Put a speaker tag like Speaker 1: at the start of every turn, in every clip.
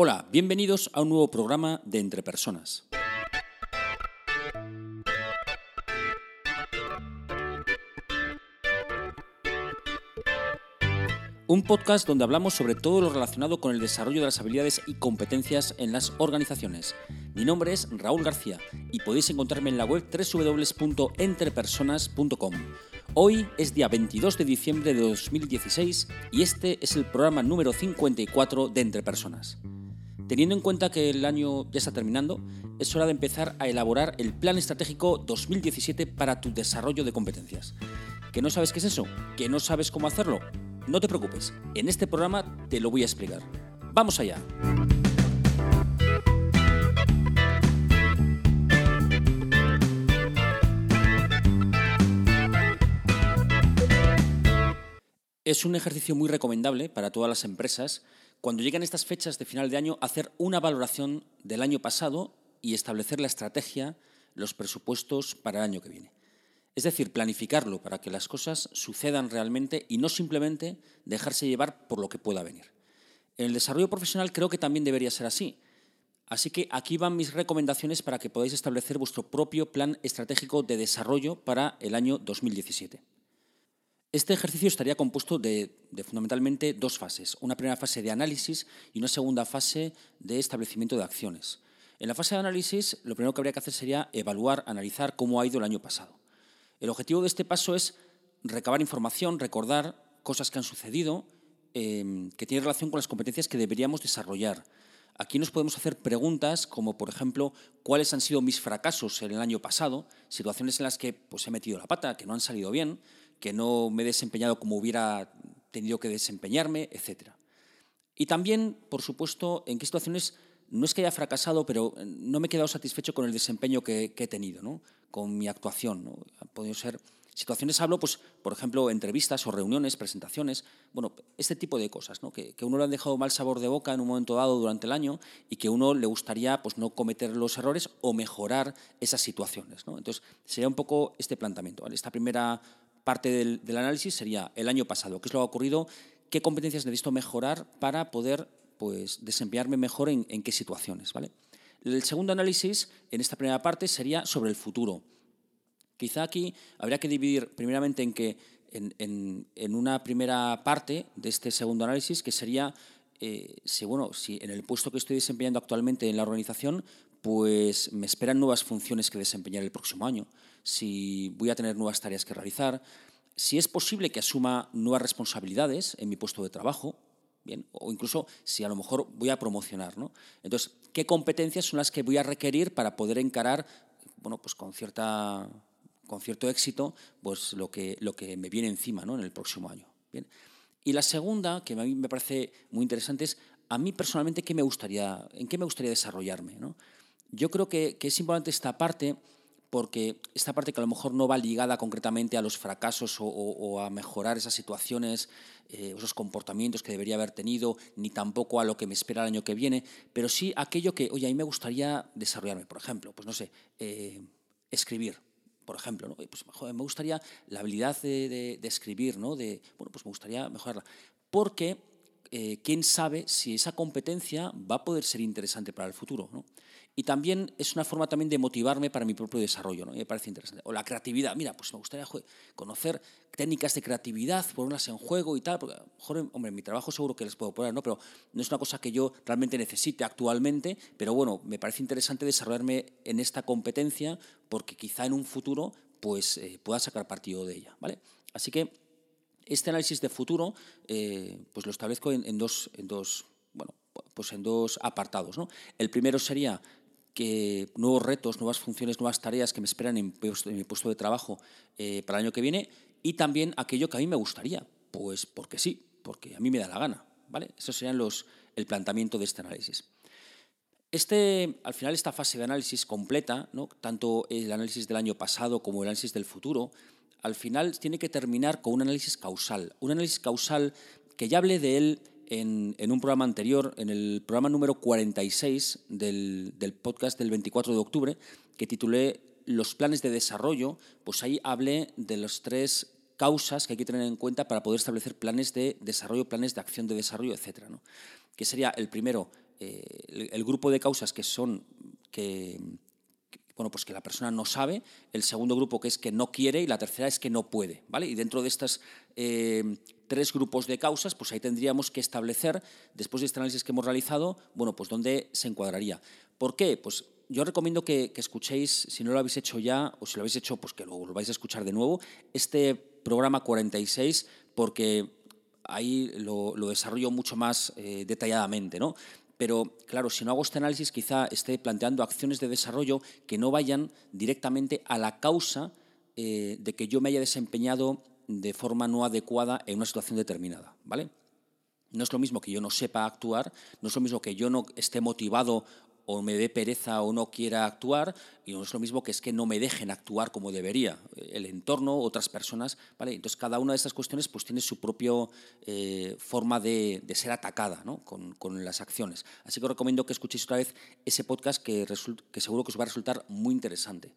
Speaker 1: Hola, bienvenidos a un nuevo programa de Entre Personas. Un podcast donde hablamos sobre todo lo relacionado con el desarrollo de las habilidades y competencias en las organizaciones. Mi nombre es Raúl García y podéis encontrarme en la web www.entrepersonas.com. Hoy es día 22 de diciembre de 2016 y este es el programa número 54 de Entre Personas. Teniendo en cuenta que el año ya está terminando, es hora de empezar a elaborar el Plan Estratégico 2017 para tu desarrollo de competencias. ¿Que no sabes qué es eso? ¿Que no sabes cómo hacerlo? No te preocupes, en este programa te lo voy a explicar. ¡Vamos allá! Es un ejercicio muy recomendable para todas las empresas cuando llegan estas fechas de final de año, hacer una valoración del año pasado y establecer la estrategia, los presupuestos para el año que viene. Es decir, planificarlo para que las cosas sucedan realmente y no simplemente dejarse llevar por lo que pueda venir. En el desarrollo profesional creo que también debería ser así. Así que aquí van mis recomendaciones para que podáis establecer vuestro propio plan estratégico de desarrollo para el año 2017. Este ejercicio estaría compuesto de, fundamentalmente dos fases. Una primera fase de análisis y una segunda fase de establecimiento de acciones. En la fase de análisis, lo primero que habría que hacer sería evaluar, analizar cómo ha ido el año pasado. El objetivo de este paso es recabar información, recordar cosas que han sucedido, em, que tienen relación con las competencias que deberíamos desarrollar. Aquí nos podemos hacer preguntas como, por ejemplo, cuáles han sido mis fracasos en el año pasado, situaciones en las que pues, he metido la pata, que no han salido bien, que no me he desempeñado como hubiera tenido que desempeñarme, etc. Y también, por supuesto, en qué situaciones no es que haya fracasado, pero no me he quedado satisfecho con el desempeño que, he tenido, ¿no? con mi actuación. ¿no? Ser situaciones, hablo, pues, por ejemplo, entrevistas o reuniones, presentaciones, bueno, este tipo de cosas, que, que uno le han dejado mal sabor de boca en un momento dado durante el año y que uno le gustaría pues, no cometer los errores o mejorar esas situaciones. ¿no? Entonces, sería un poco este planteamiento. Esta primera parte del, análisis sería el año pasado, qué es lo que ha ocurrido, qué competencias necesito mejorar para poder pues, desempeñarme mejor en, qué situaciones. ¿vale? El segundo análisis, en esta primera parte, sería sobre el futuro. Quizá aquí habría que dividir primeramente en que en, una primera parte de este segundo análisis, que sería eh, si, bueno, si en el puesto que estoy desempeñando actualmente en la organización, pues me esperan nuevas funciones que desempeñar el próximo año si voy a tener nuevas tareas que realizar, si es posible que asuma nuevas responsabilidades en mi puesto de trabajo, bien, o incluso si a lo mejor voy a promocionar, ¿no? Entonces, ¿qué competencias son las que voy a requerir para poder encarar, bueno, pues con cierta con cierto éxito, pues lo que, lo que me viene encima ¿no? en el próximo año. Bien. Y la segunda, que a mí me parece muy interesante, es a mí personalmente ¿qué me gustaría, en qué me gustaría desarrollarme. ¿no? Yo creo que, que es importante esta parte porque esta parte que a lo mejor no va ligada concretamente a los fracasos o, a mejorar esas situaciones, eh, esos comportamientos que debería haber tenido, ni tampoco a lo que me espera el año que viene, pero sí aquello que, oye, a mí me gustaría desarrollarme, por ejemplo, pues no sé, eh, escribir, por ejemplo, ¿no? pues, me gustaría la habilidad de, escribir, ¿no? De, bueno, pues me gustaría mejorarla, porque eh, quién sabe si esa competencia va a poder ser interesante para el futuro. Y también es una forma también de motivarme para mi propio desarrollo, ¿no? me parece interesante. O la creatividad, mira, pues me gustaría conocer técnicas de creatividad, ponerlas en juego y tal, porque hombre, en mi trabajo seguro que les puedo poner, ¿no? Pero no es una cosa que yo realmente necesite actualmente, pero bueno, me parece interesante desarrollarme en esta competencia porque quizá en un futuro pues eh, pueda sacar partido de ella, ¿vale? Así que este análisis de futuro eh, pues lo establezco en, dos, en dos, bueno, pues en dos apartados, ¿no? El primero sería que nuevos retos, nuevas funciones, nuevas tareas que me esperan en, mi puesto de trabajo eh, para el año que viene y también aquello que a mí me gustaría, pues porque sí, porque a mí me da la gana, ¿vale? Eso serían los, el planteamiento de este análisis. Este, al final, esta fase de análisis completa, ¿no? tanto el análisis del año pasado como el análisis del futuro, al final tiene que terminar con un análisis causal. Un análisis causal que ya hablé de él en, un programa anterior, en el programa número 46 del, podcast del 24 de octubre, que titulé Los planes de desarrollo, pues ahí hablé de las tres causas que hay que tener en cuenta para poder establecer planes de desarrollo, planes de acción de desarrollo, etc. ¿no? Que sería el primero, eh, el, grupo de causas que son que, bueno, pues que la persona no sabe, el segundo grupo que es que no quiere y la tercera es que no puede, ¿vale? Y dentro de estos eh, tres grupos de causas, pues ahí tendríamos que establecer, después de este análisis que hemos realizado, bueno, pues dónde se encuadraría. ¿Por qué? Pues yo recomiendo que, escuchéis, si no lo habéis hecho ya, o si lo habéis hecho, pues que lo vais a escuchar de nuevo, este programa 46, porque ahí lo, desarrollo mucho más eh, detalladamente, ¿no? Pero claro, si no hago este análisis, quizá esté planteando acciones de desarrollo que no vayan directamente a la causa eh, de que yo me haya desempeñado de forma no adecuada en una situación determinada, ¿vale? No es lo mismo que yo no sepa actuar, no es lo mismo que yo no esté motivado o me dé pereza o no quiera actuar, y no es lo mismo que es que no me dejen actuar como debería, el entorno, otras personas, ¿vale? Entonces cada una de estas cuestiones pues tiene su propia eh, forma de, ser atacada ¿no? con, con, las acciones. Así que os recomiendo que escuchéis otra vez ese podcast que, que seguro que os va a resultar muy interesante.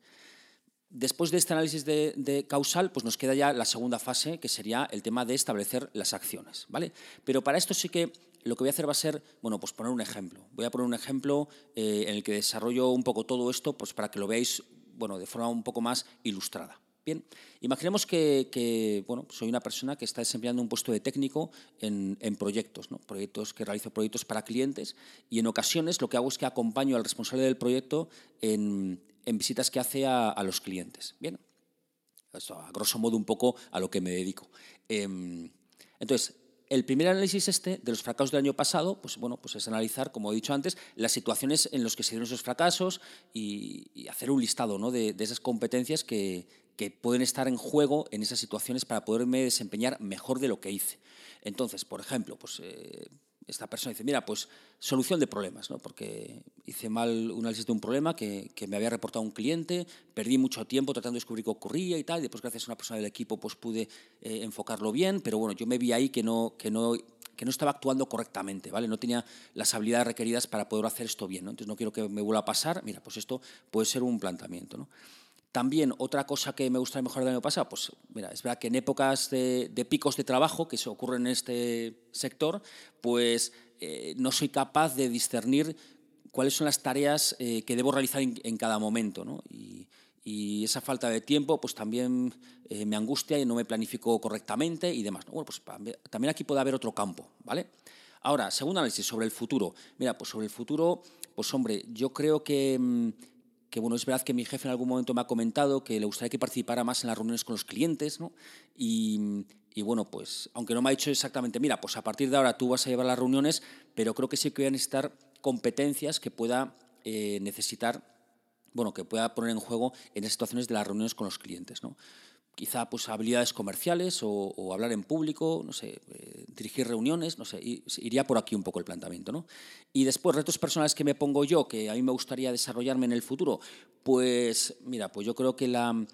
Speaker 1: Después de este análisis de, causal, pues nos queda ya la segunda fase, que sería el tema de establecer las acciones, ¿vale? Pero para esto sí que lo que voy a hacer va a ser, bueno, pues poner un ejemplo. Voy a poner un ejemplo eh, en el que desarrollo un poco todo esto, pues para que lo veáis, bueno, de forma un poco más ilustrada. Bien, imaginemos que, bueno, soy una persona que está desempeñando un puesto de técnico en, proyectos, ¿no? proyectos que realizo proyectos para clientes y en ocasiones lo que hago es que acompaño al responsable del proyecto en, visitas que hace a, los clientes. Bien, eso a grosso modo un poco a lo que me dedico. Em, entonces, el primer análisis este de los fracasos del año pasado, pues bueno, pues es analizar, como he dicho antes, las situaciones en las que se dieron esos fracasos y, hacer un listado ¿no? de, esas competencias que, pueden estar en juego en esas situaciones para poderme desempeñar mejor de lo que hice. Entonces, por ejemplo, pues eh, esta persona dice, mira, pues solución de problemas, ¿no? porque hice mal un análisis de un problema que, me había reportado un cliente, perdí mucho tiempo tratando de descubrir qué ocurría y tal, y después gracias a una persona del equipo pues pude eh, enfocarlo bien, pero bueno, yo me vi ahí que no, que no que no estaba actuando correctamente, ¿vale? No tenía las habilidades requeridas para poder hacer esto bien, ¿no? Entonces no quiero que me vuelva a pasar, mira, pues esto puede ser un planteamiento, ¿no? También otra cosa que me gustaría mejorar del año pasado, pues mira, es verdad que en épocas de, picos de trabajo que se ocurren en este sector, pues eh, no soy capaz de discernir cuáles son las tareas eh, que debo realizar en, cada momento. ¿no? Y, esa falta de tiempo pues también eh, me angustia y no me planifico correctamente y demás. Bueno, pues también aquí puede haber otro campo, ¿vale? Ahora, segundo análisis sobre el futuro. Mira, pues sobre el futuro, pues hombre, yo creo que... Mm, que bueno, es verdad que mi jefe en algún momento me ha comentado que le gustaría que participara más en las reuniones con los clientes, ¿no? Y, bueno, pues aunque no me ha dicho exactamente, mira, pues a partir de ahora tú vas a llevar las reuniones, pero creo que sí que voy a necesitar competencias que pueda eh, necesitar, bueno, que pueda poner en juego en las situaciones de las reuniones con los clientes, ¿no? Quizá pues habilidades comerciales o, hablar en público, no sé, eh, dirigir reuniones, no sé, iría por aquí un poco el planteamiento, ¿no? Y después, retos personales que me pongo yo, que a mí me gustaría desarrollarme en el futuro, pues mira, pues yo creo que la...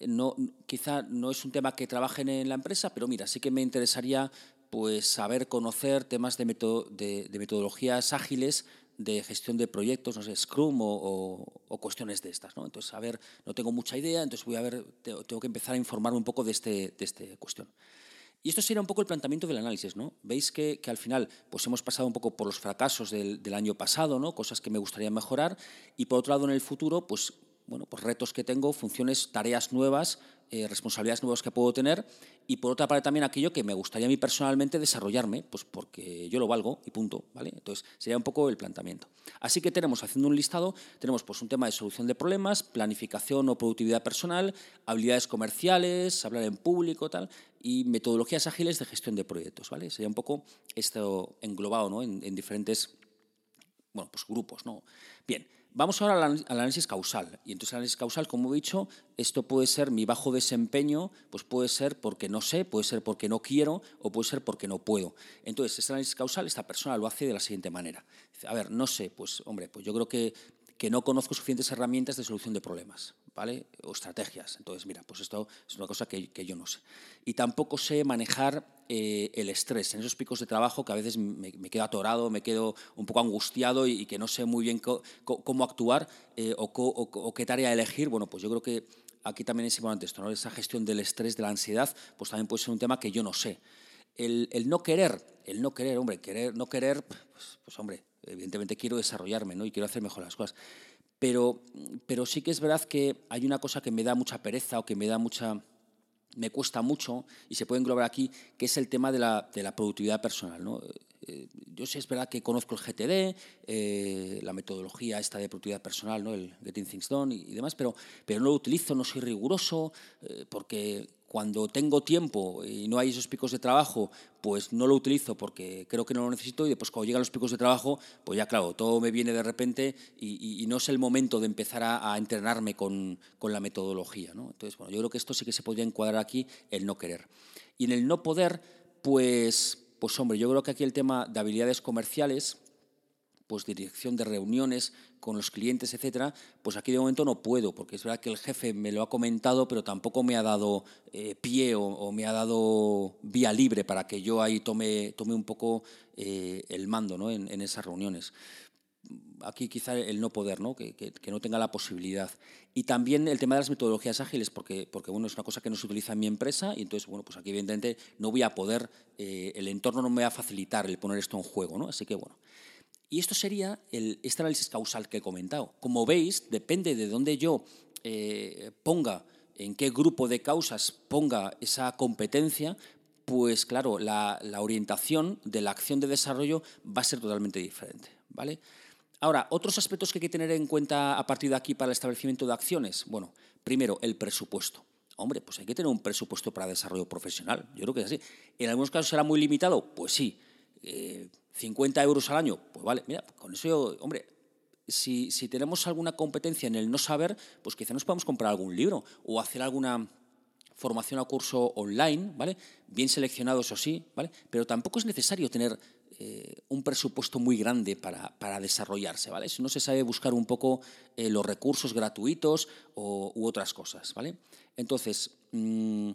Speaker 1: No, quizá no es un tema que trabajen en la empresa, pero mira, sí que me interesaría pues saber conocer temas de, de metodologías ágiles de gestión de proyectos, no sé, Scrum o, cuestiones de estas. ¿no? Entonces, a ver, no tengo mucha idea, entonces voy a ver, tengo que empezar a informarme un poco de, este, de esta cuestión. Y esto sería un poco el planteamiento del análisis, ¿no? Veis que, que al final pues hemos pasado un poco por los fracasos del, del, año pasado, ¿no? Cosas que me gustaría mejorar y por otro lado en el futuro, pues bueno, pues retos que tengo, funciones, tareas nuevas, eh, responsabilidades nuevas que puedo tener y por otra parte también aquello que me gustaría a mí personalmente desarrollarme, pues porque yo lo valgo y punto, ¿vale? Entonces sería un poco el planteamiento. Así que tenemos, haciendo un listado, tenemos pues un tema de solución de problemas, planificación o productividad personal, habilidades comerciales, hablar en público, tal, y metodologías ágiles de gestión de proyectos, ¿vale? Sería un poco esto englobado, ¿no? En, en diferentes, bueno, pues grupos, ¿no? Bien, Vamos ahora al, análisis causal. Y entonces el análisis causal, como he dicho, esto puede ser mi bajo desempeño, pues puede ser porque no sé, puede ser porque no quiero o puede ser porque no puedo. Entonces, este análisis causal, esta persona lo hace de la siguiente manera. A ver, no sé, pues hombre, pues yo creo que, que no conozco suficientes herramientas de solución de problemas. ¿vale? O estrategias. Entonces, mira, pues esto es una cosa que, yo no sé. Y tampoco sé manejar eh, el estrés en esos picos de trabajo que a veces me, quedo atorado, me quedo un poco angustiado y, que no sé muy bien cómo actuar eh, o, qué tarea elegir. Bueno, pues yo creo que aquí también es importante esto, ¿no? Esa gestión del estrés, de la ansiedad, pues también puede ser un tema que yo no sé. El, no querer, el no querer, hombre, querer, no querer, pues, pues hombre, evidentemente quiero desarrollarme ¿no? y quiero hacer mejor las cosas. Pero, pero sí que es verdad que hay una cosa que me da mucha pereza o que me da mucha me cuesta mucho y se puede englobar aquí, que es el tema de la, de la productividad personal. ¿no? Eh, yo sí es verdad que conozco el GTD, eh, la metodología esta de productividad personal, ¿no? el Getting Things Done y, demás, pero, pero no lo utilizo, no soy riguroso, eh, porque cuando tengo tiempo y no hay esos picos de trabajo, pues no lo utilizo porque creo que no lo necesito y después cuando llegan los picos de trabajo, pues ya claro, todo me viene de repente y, no es el momento de empezar a, entrenarme con, con, la metodología. Entonces, bueno, yo creo que esto sí que se podría encuadrar aquí, el no querer. Y en el no poder, pues, pues hombre, yo creo que aquí el tema de habilidades comerciales pues dirección de reuniones con los clientes, etcétera, pues aquí de momento no puedo, porque es verdad que el jefe me lo ha comentado, pero tampoco me ha dado eh, pie o, me ha dado vía libre para que yo ahí tome, tome un poco eh, el mando ¿no? en, esas reuniones. Aquí quizá el no poder, ¿no? Que, que, no tenga la posibilidad. Y también el tema de las metodologías ágiles, porque, porque bueno, es una cosa que no se utiliza en mi empresa y entonces, bueno, pues aquí evidentemente no voy a poder, eh, el entorno no me va a facilitar el poner esto en juego, ¿no? Así que, bueno, y esto sería el, este análisis causal que he comentado. Como veis, depende de dónde yo eh, ponga, en qué grupo de causas ponga esa competencia, pues claro, la, orientación de la acción de desarrollo va a ser totalmente diferente. ¿vale? Ahora, otros aspectos que hay que tener en cuenta a partir de aquí para el establecimiento de acciones. Bueno, primero, el presupuesto. Hombre, pues hay que tener un presupuesto para desarrollo profesional. Yo creo que es así. En algunos casos será muy limitado, pues sí. Eh, 50 euros al año, pues vale, mira, con eso yo, hombre, si, si, tenemos alguna competencia en el no saber, pues quizá nos podamos comprar algún libro o hacer alguna formación o curso online, ¿vale? Bien seleccionado, eso sí, ¿vale? Pero tampoco es necesario tener eh, un presupuesto muy grande para, para, desarrollarse, ¿vale? Si no se sabe buscar un poco eh, los recursos gratuitos o, u otras cosas, ¿vale? Entonces, mm,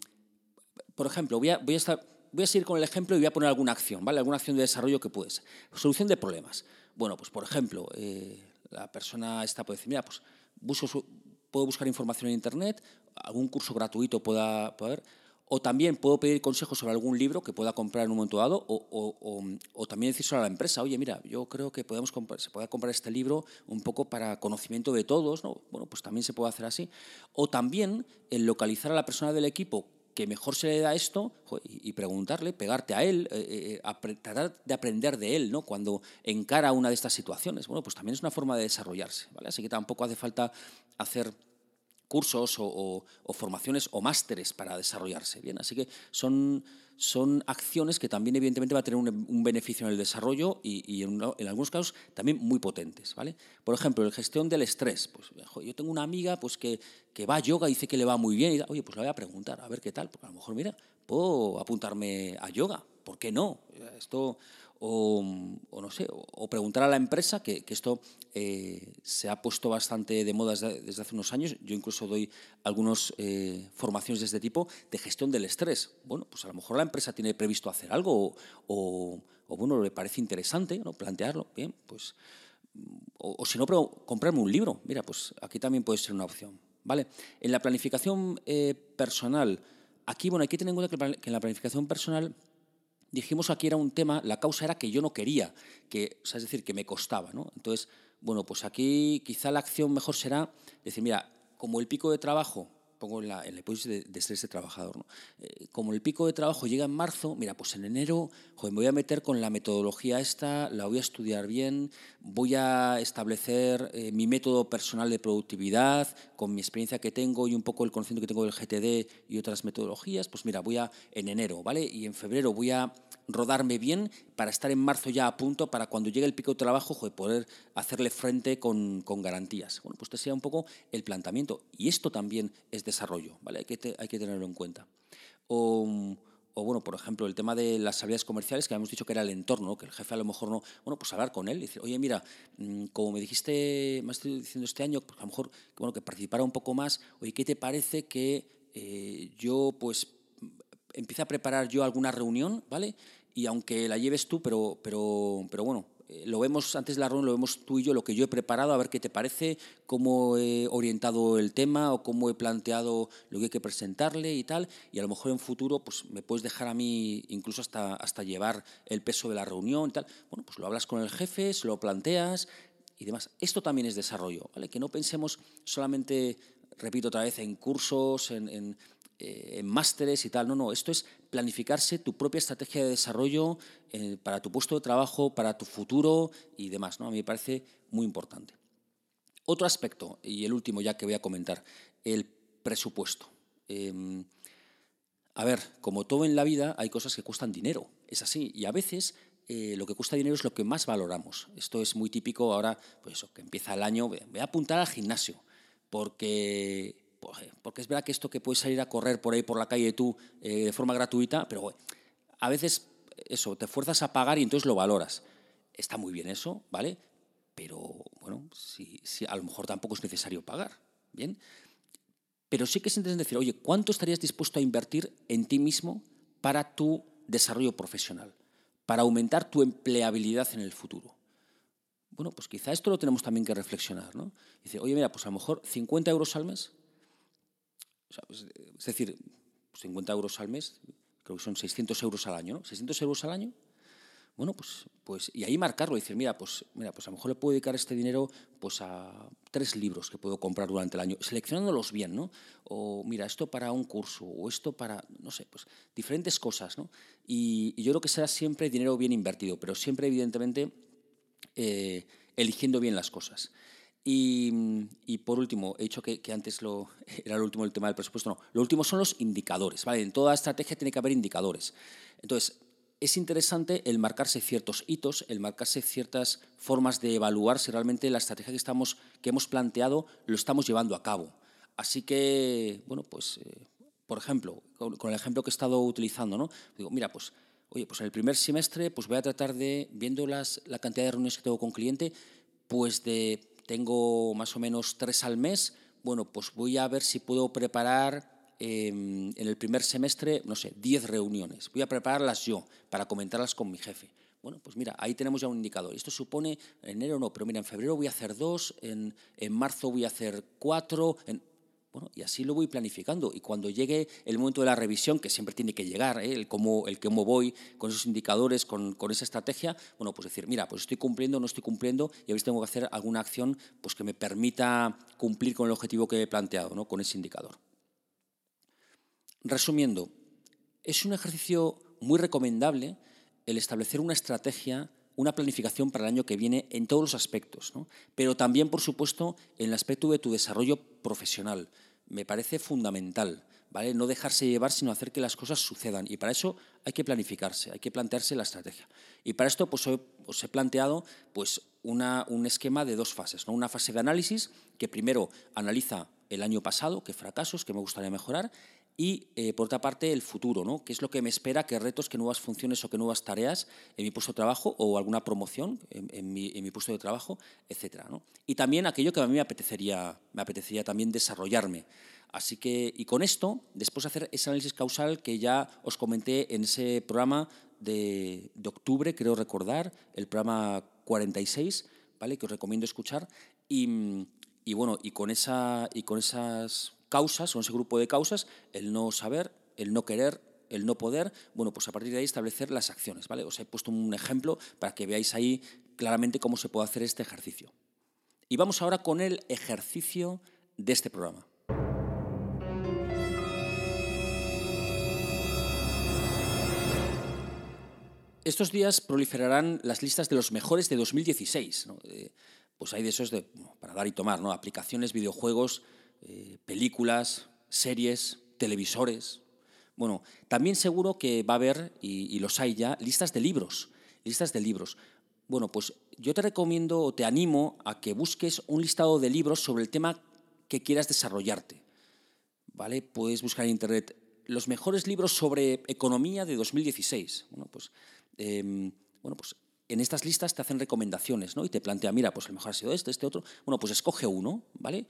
Speaker 1: por ejemplo, voy a, voy a estar voy a seguir con el ejemplo y voy a poner alguna acción, ¿vale? Alguna acción de desarrollo que puede ser. Solución de problemas. Bueno, pues por ejemplo, eh, la persona está puede decir, mira, pues puedo buscar información en Internet, algún curso gratuito pueda poder, o también puedo pedir consejos sobre algún libro que pueda comprar en un momento dado, o, también decir a la empresa, oye, mira, yo creo que podemos comprar, se puede comprar este libro un poco para conocimiento de todos, ¿no? Bueno, pues también se puede hacer así. O también el localizar a la persona del equipo que mejor se le da esto y preguntarle, pegarte a él, eh, eh, tratar de aprender de él, ¿no? Cuando encara una de estas situaciones. Bueno, pues también es una forma de desarrollarse, ¿vale? Así que tampoco hace falta hacer cursos o, formaciones o másteres para desarrollarse. Bien, así que son, son acciones que también evidentemente va a tener un, beneficio en el desarrollo y, en, algunos casos también muy potentes. ¿vale? Por ejemplo, la gestión del estrés. Pues, yo tengo una amiga pues, que, que va a yoga y dice que le va muy bien. Y, Oye, pues le voy a preguntar, a ver qué tal. Porque a lo mejor, mira, puedo apuntarme a yoga. ¿Por qué no? Esto o, no sé, o, preguntar a la empresa, que, esto eh, se ha puesto bastante de moda desde, hace unos años. Yo incluso doy algunas eh, formaciones de este tipo de gestión del estrés. Bueno, pues a lo mejor la empresa tiene previsto hacer algo o, bueno, le parece interesante ¿no? plantearlo. Bien, pues. O, si no, comprarme un libro. Mira, pues aquí también puede ser una opción. ¿vale? En la planificación eh, personal, aquí, bueno, hay que tener en cuenta que en la planificación personal dijimos aquí era un tema, la causa era que yo no quería, que, es decir, que me costaba. ¿no? Entonces, bueno, pues aquí quizá la acción mejor será decir, mira, como el pico de trabajo pongo en la, hipótesis de, de, ser ese trabajador. ¿no? Eh, como el pico de trabajo llega en marzo, mira, pues en enero me voy a meter con la metodología esta, la voy a estudiar bien, voy a establecer eh, mi método personal de productividad, con mi experiencia que tengo y un poco el conocimiento que tengo del GTD y otras metodologías, pues mira, voy a en enero, ¿vale? Y en febrero voy a rodarme bien para estar en marzo ya a punto para cuando llegue el pico de trabajo poder hacerle frente con, con garantías. Bueno, pues este sea un poco el planteamiento. Y esto también es desarrollo, ¿vale? Hay que, hay que tenerlo en cuenta. O, bueno, por ejemplo, el tema de las habilidades comerciales, que habíamos dicho que era el entorno, que el jefe a lo mejor no, bueno, pues hablar con él y decir, oye, mira, mm, como me dijiste, me estoy diciendo este año, pues a lo mejor, bueno, que participara un poco más, oye, ¿qué te parece que eh, yo, pues, empiece a preparar yo alguna reunión, ¿vale? Y aunque la lleves tú, pero, pero, pero bueno, eh, lo vemos antes de la reunión, lo vemos tú y yo, lo que yo he preparado, a ver qué te parece, cómo he orientado el tema o cómo he planteado lo que hay que presentarle y tal, y a lo mejor en futuro pues me puedes dejar a mí incluso hasta, hasta llevar el peso de la reunión y tal. Bueno, pues lo hablas con el jefe, se lo planteas y demás. Esto también es desarrollo, ¿vale? Que no pensemos solamente, repito otra vez, en cursos, en eh, en másteres y tal. No, no, esto es planificarse tu propia estrategia de desarrollo eh, para tu puesto de trabajo, para tu futuro y demás. ¿no? A mí me parece muy importante. Otro aspecto, y el último ya que voy a comentar, el presupuesto. Em, a ver, como todo en la vida, hay cosas que cuestan dinero, es así, y a veces eh, lo que cuesta dinero es lo que más valoramos. Esto es muy típico ahora, pues eso, que empieza el año, voy a apuntar al gimnasio, porque porque es verdad que esto que puedes salir a correr por ahí por la calle tú eh, de forma gratuita, pero a veces eso, te fuerzas a pagar y entonces lo valoras. Está muy bien eso, ¿vale? Pero bueno, si, a lo mejor tampoco es necesario pagar, ¿bien? Pero sí que es interesante decir, oye, ¿cuánto estarías dispuesto a invertir en ti mismo para tu desarrollo profesional, para aumentar tu empleabilidad en el futuro? Bueno, pues quizá esto lo tenemos también que reflexionar, ¿no? Dice, oye, mira, pues a lo mejor 50 euros al mes pues, es decir, 50 euros al mes, creo que son 600 euros al año, ¿no? 600 euros al año. Bueno, pues, pues, y ahí marcarlo, decir, mira, pues, mira, pues a lo mejor le puedo dedicar este dinero pues a tres libros que puedo comprar durante el año, seleccionándolos bien, ¿no? O mira, esto para un curso, o esto para, no sé, pues diferentes cosas, ¿no? Y, yo creo que será siempre dinero bien invertido, pero siempre, evidentemente, eh, eligiendo bien las cosas. Y, por último, he dicho que, antes lo, era el último el tema del presupuesto, no. Lo último son los indicadores. ¿vale? En toda estrategia tiene que haber indicadores. Entonces, es interesante el marcarse ciertos hitos, el marcarse ciertas formas de evaluar si realmente la estrategia que, estamos, que hemos planteado lo estamos llevando a cabo. Así que, bueno, pues, eh, por ejemplo, con, el ejemplo que he estado utilizando, ¿no? Digo, mira, pues, oye, pues en el primer semestre pues voy a tratar de, viendo la cantidad de reuniones que tengo con cliente, pues de tengo más o menos tres al mes, bueno, pues voy a ver si puedo preparar em, en el primer semestre, no sé, diez reuniones. Voy a prepararlas yo para comentarlas con mi jefe. Bueno, pues mira, ahí tenemos ya un indicador. Esto supone, en enero no, pero mira, en febrero voy a hacer dos, en, en marzo voy a hacer cuatro, en, bueno, y así lo voy planificando. Y cuando llegue el momento de la revisión, que siempre tiene que llegar, ¿eh? el, cómo, el voy con esos indicadores, con, con, esa estrategia, bueno, pues decir, mira, pues estoy cumpliendo, no estoy cumpliendo, y a tengo que hacer alguna acción pues, que me permita cumplir con el objetivo que he planteado, ¿no? con ese indicador. Resumiendo, es un ejercicio muy recomendable el establecer una estrategia una planificación para el año que viene en todos los aspectos, pero también, por supuesto, en el aspecto de tu desarrollo profesional. Me parece fundamental, ¿vale? No dejarse llevar, sino hacer que las cosas sucedan. Y para eso hay que planificarse, hay que plantearse la estrategia. Y para esto pues, os he planteado pues, una, un esquema de dos fases. ¿no? Una fase de análisis que primero analiza el año pasado, qué fracasos, qué me gustaría mejorar, y, eh, por otra parte, el futuro, ¿no? ¿Qué es lo que me espera? ¿Qué retos, qué nuevas funciones o qué nuevas tareas en mi puesto de trabajo o alguna promoción en, mi, puesto de trabajo, etcétera, ¿no? Y también aquello que a mí me apetecería, me apetecería también desarrollarme. Así que, y con esto, después de hacer ese análisis causal que ya os comenté en ese programa de, de octubre, creo recordar, el programa 46, ¿vale? Que os recomiendo escuchar. Y, y bueno, y con, esa, y con esas causas, con ese grupo de causas, el no saber, el no querer, el no poder, bueno, pues a partir de ahí establecer las acciones, ¿vale? Os he puesto un ejemplo para que veáis ahí claramente cómo se puede hacer este ejercicio. Y vamos ahora con el ejercicio de este programa. Estos días proliferarán las listas de los mejores de 2016. Eh, pues hay de esos de, para dar y tomar, ¿no? aplicaciones, videojuegos, eh, películas, series, televisores. Bueno, también seguro que va a haber, y, los hay ya, listas de libros. Listas de libros. Bueno, pues yo te recomiendo o te animo a que busques un listado de libros sobre el tema que quieras desarrollarte. ¿Vale? Puedes buscar en internet los mejores libros sobre economía de 2016. Bueno, pues, em, bueno, pues en estas listas te hacen recomendaciones, ¿no? Y te plantea, mira, pues el mejor ha sido este, este otro. Bueno, pues escoge uno, ¿vale?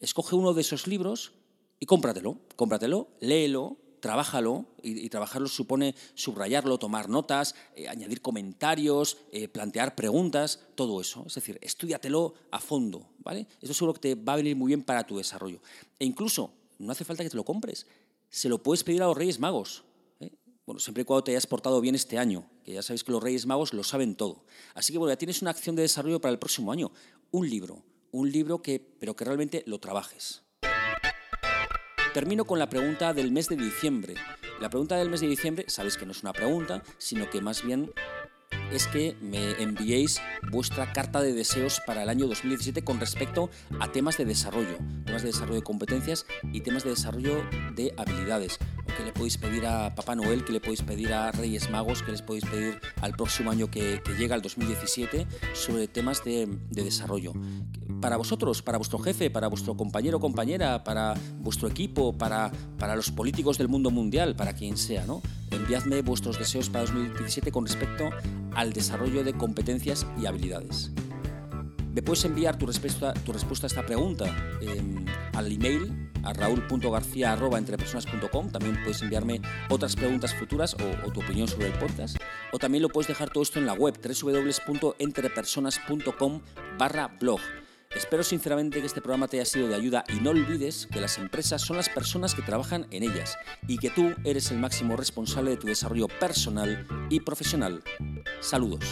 Speaker 1: Escoge uno de esos libros y cómpratelo, cómpratelo, léelo, trabájalo, y, trabajarlo supone subrayarlo, tomar notas, eh, añadir comentarios, eh, plantear preguntas, todo eso. Es decir, estudiatelo a fondo, ¿vale? Eso seguro que te va a venir muy bien para tu desarrollo. E incluso, no hace falta que te lo compres, se lo puedes pedir a los Reyes Magos. ¿eh? Bueno, siempre y cuando te hayas portado bien este año, que ya sabéis que los Reyes Magos lo saben todo. Así que bueno, ya tienes una acción de desarrollo para el próximo año. Un libro, un libro que, pero que realmente lo trabajes. Termino con la pregunta del mes de diciembre. La pregunta del mes de diciembre, sabéis que no es una pregunta, sino que más bien es que me enviéis vuestra carta de deseos para el año 2017 con respecto a temas de desarrollo, temas de desarrollo de competencias y temas de desarrollo de habilidades. ¿Qué le podéis pedir a Papá Noel? ¿Qué le podéis pedir a Reyes Magos? ¿Qué les podéis pedir al próximo año que, llega, el 2017, sobre temas de, de desarrollo? para vosotros, para vuestro jefe, para vuestro compañero o compañera, para vuestro equipo, para, para los políticos del mundo mundial, para quien sea, ¿no? Enviadme vuestros deseos para 2017 con respecto al desarrollo de competencias y habilidades. Me puedes enviar tu respuesta, tu respuesta a esta pregunta em, al email a raúl.garcía.entrepersonas.com. También puedes enviarme otras preguntas futuras o, tu opinión sobre el podcast. O también lo puedes dejar todo esto en la web www.entrepersonas.com barra blog. Espero sinceramente que este programa te haya sido de ayuda y no olvides que las empresas son las personas que trabajan en ellas y que tú eres el máximo responsable de tu desarrollo personal y profesional. Saludos.